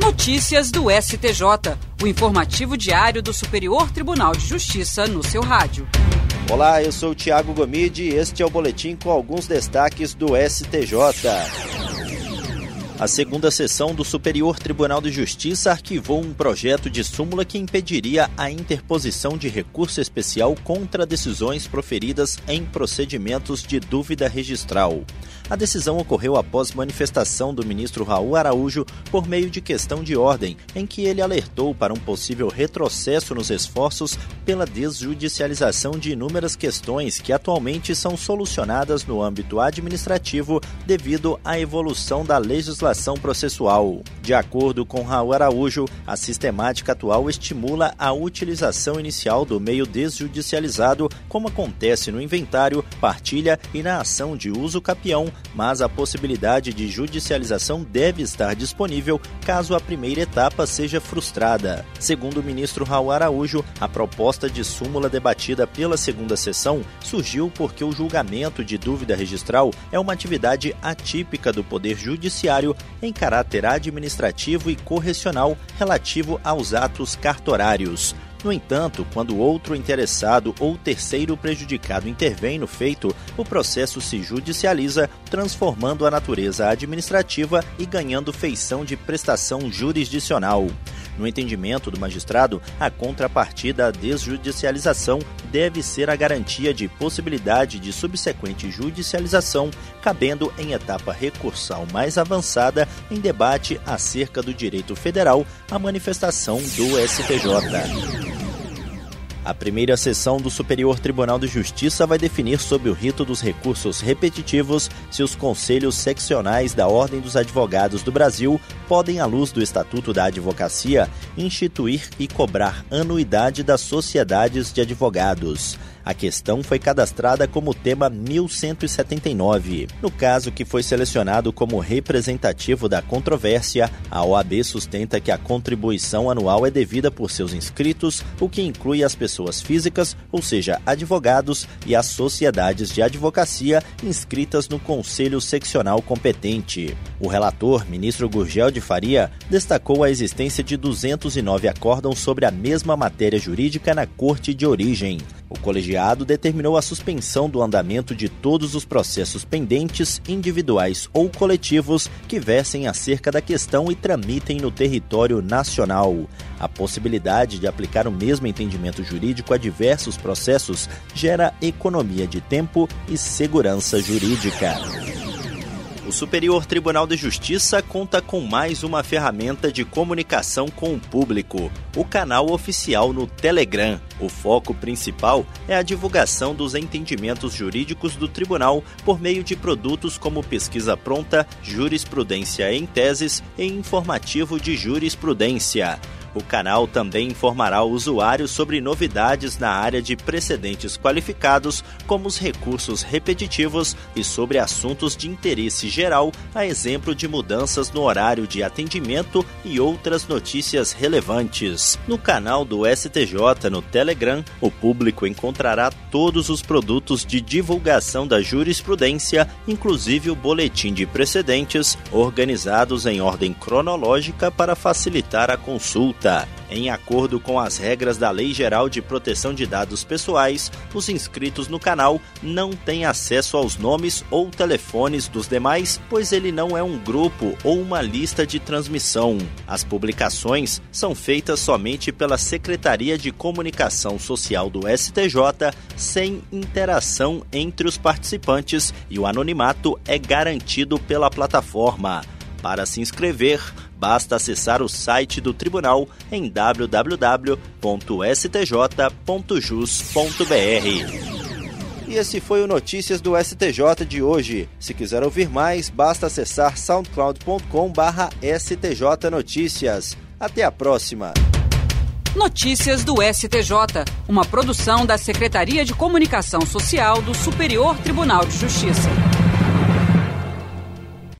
Notícias do STJ, o informativo diário do Superior Tribunal de Justiça no seu rádio. Olá, eu sou o Tiago Gomide e este é o boletim com alguns destaques do STJ. A segunda sessão do Superior Tribunal de Justiça arquivou um projeto de súmula que impediria a interposição de recurso especial contra decisões proferidas em procedimentos de dúvida registral. A decisão ocorreu após manifestação do ministro Raul Araújo por meio de questão de ordem, em que ele alertou para um possível retrocesso nos esforços pela desjudicialização de inúmeras questões que atualmente são solucionadas no âmbito administrativo devido à evolução da legislação processual. De acordo com Raul Araújo, a sistemática atual estimula a utilização inicial do meio desjudicializado, como acontece no inventário, partilha e na ação de uso capião mas a possibilidade de judicialização deve estar disponível caso a primeira etapa seja frustrada. Segundo o ministro Raul Araújo, a proposta de súmula debatida pela segunda sessão surgiu porque o julgamento de dúvida registral é uma atividade atípica do Poder Judiciário em caráter administrativo e correcional relativo aos atos cartorários. No entanto, quando outro interessado ou terceiro prejudicado intervém no feito, o processo se judicializa, transformando a natureza administrativa e ganhando feição de prestação jurisdicional. No entendimento do magistrado, a contrapartida à desjudicialização deve ser a garantia de possibilidade de subsequente judicialização, cabendo em etapa recursal mais avançada em debate acerca do direito federal à manifestação do STJ. A primeira sessão do Superior Tribunal de Justiça vai definir sobre o rito dos recursos repetitivos se os conselhos seccionais da Ordem dos Advogados do Brasil podem, à luz do Estatuto da Advocacia, instituir e cobrar anuidade das sociedades de advogados. A questão foi cadastrada como tema 1179. No caso que foi selecionado como representativo da controvérsia, a OAB sustenta que a contribuição anual é devida por seus inscritos, o que inclui as pessoas físicas, ou seja, advogados, e as sociedades de advocacia inscritas no Conselho Seccional competente. O relator, ministro Gurgel de Faria, destacou a existência de 209 acórdãos sobre a mesma matéria jurídica na Corte de origem. O colegiado determinou a suspensão do andamento de todos os processos pendentes, individuais ou coletivos, que versem acerca da questão e tramitem no território nacional. A possibilidade de aplicar o mesmo entendimento jurídico a diversos processos gera economia de tempo e segurança jurídica. O Superior Tribunal de Justiça conta com mais uma ferramenta de comunicação com o público, o canal oficial no Telegram. O foco principal é a divulgação dos entendimentos jurídicos do tribunal por meio de produtos como pesquisa pronta, jurisprudência em teses e informativo de jurisprudência. O canal também informará o usuário sobre novidades na área de precedentes qualificados, como os recursos repetitivos e sobre assuntos de interesse geral, a exemplo de mudanças no horário de atendimento e outras notícias relevantes. No canal do STJ no Telegram, o público encontrará todos os produtos de divulgação da jurisprudência, inclusive o boletim de precedentes, organizados em ordem cronológica para facilitar a consulta. Em acordo com as regras da Lei Geral de Proteção de Dados Pessoais, os inscritos no canal não têm acesso aos nomes ou telefones dos demais, pois ele não é um grupo ou uma lista de transmissão. As publicações são feitas somente pela Secretaria de Comunicação Social do STJ, sem interação entre os participantes, e o anonimato é garantido pela plataforma. Para se inscrever, basta acessar o site do tribunal em www.stj.jus.br. E esse foi o Notícias do STJ de hoje. Se quiser ouvir mais, basta acessar soundcloud.com/stj notícias. Até a próxima. Notícias do STJ, uma produção da Secretaria de Comunicação Social do Superior Tribunal de Justiça.